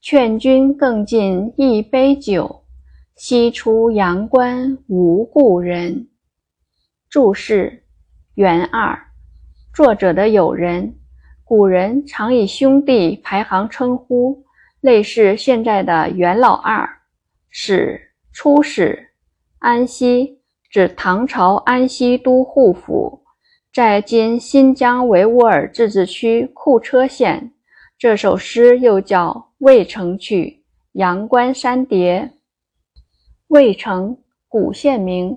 劝君更尽一杯酒，西出阳关无故人。注释：元二，作者的友人，古人常以兄弟排行称呼，类似现在的元老二。使，出使。安西，指唐朝安西都护府，在今新疆维吾尔自治区库车县。这首诗又叫。渭城曲，阳关三叠。渭城，古县名，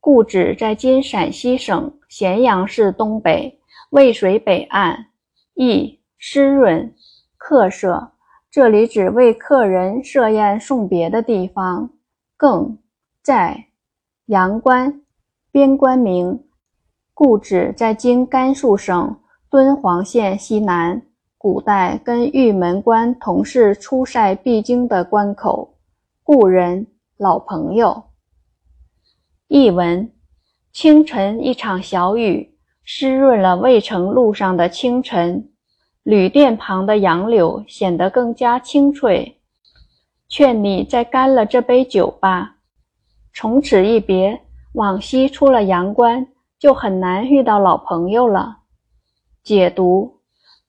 故址在今陕西省咸阳市东北渭水北岸。意湿润。客舍，这里指为客人设宴送别的地方。更在阳关，边关名，故址在今甘肃省敦煌县西南。古代跟玉门关同是出塞必经的关口，故人老朋友。译文：清晨一场小雨，湿润了渭城路上的清晨，旅店旁的杨柳显得更加青翠。劝你再干了这杯酒吧。从此一别，往西出了阳关，就很难遇到老朋友了。解读。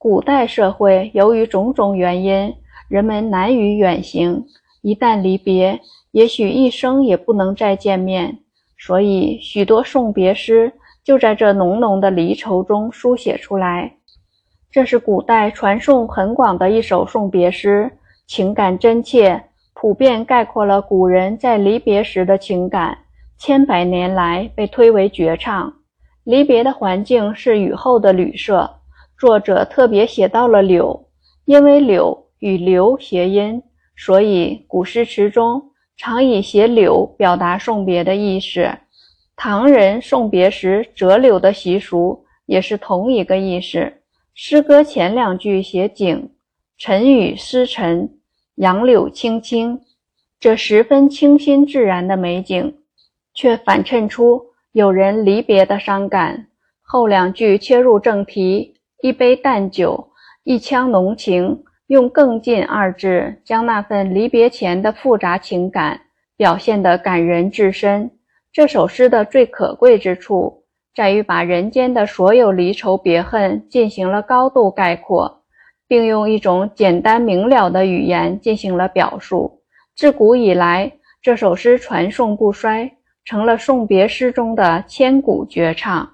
古代社会由于种种原因，人们难于远行，一旦离别，也许一生也不能再见面。所以，许多送别诗就在这浓浓的离愁中书写出来。这是古代传颂很广的一首送别诗，情感真切，普遍概括了古人在离别时的情感，千百年来被推为绝唱。离别的环境是雨后的旅社。作者特别写到了柳，因为柳与留谐音，所以古诗词中常以写柳表达送别的意思。唐人送别时折柳的习俗也是同一个意思。诗歌前两句写景，晨雨湿尘，杨柳青青，这十分清新自然的美景，却反衬出有人离别的伤感。后两句切入正题。一杯淡酒，一腔浓情，用“更尽”二字将那份离别前的复杂情感表现得感人至深。这首诗的最可贵之处，在于把人间的所有离愁别恨进行了高度概括，并用一种简单明了的语言进行了表述。自古以来，这首诗传颂不衰，成了送别诗中的千古绝唱。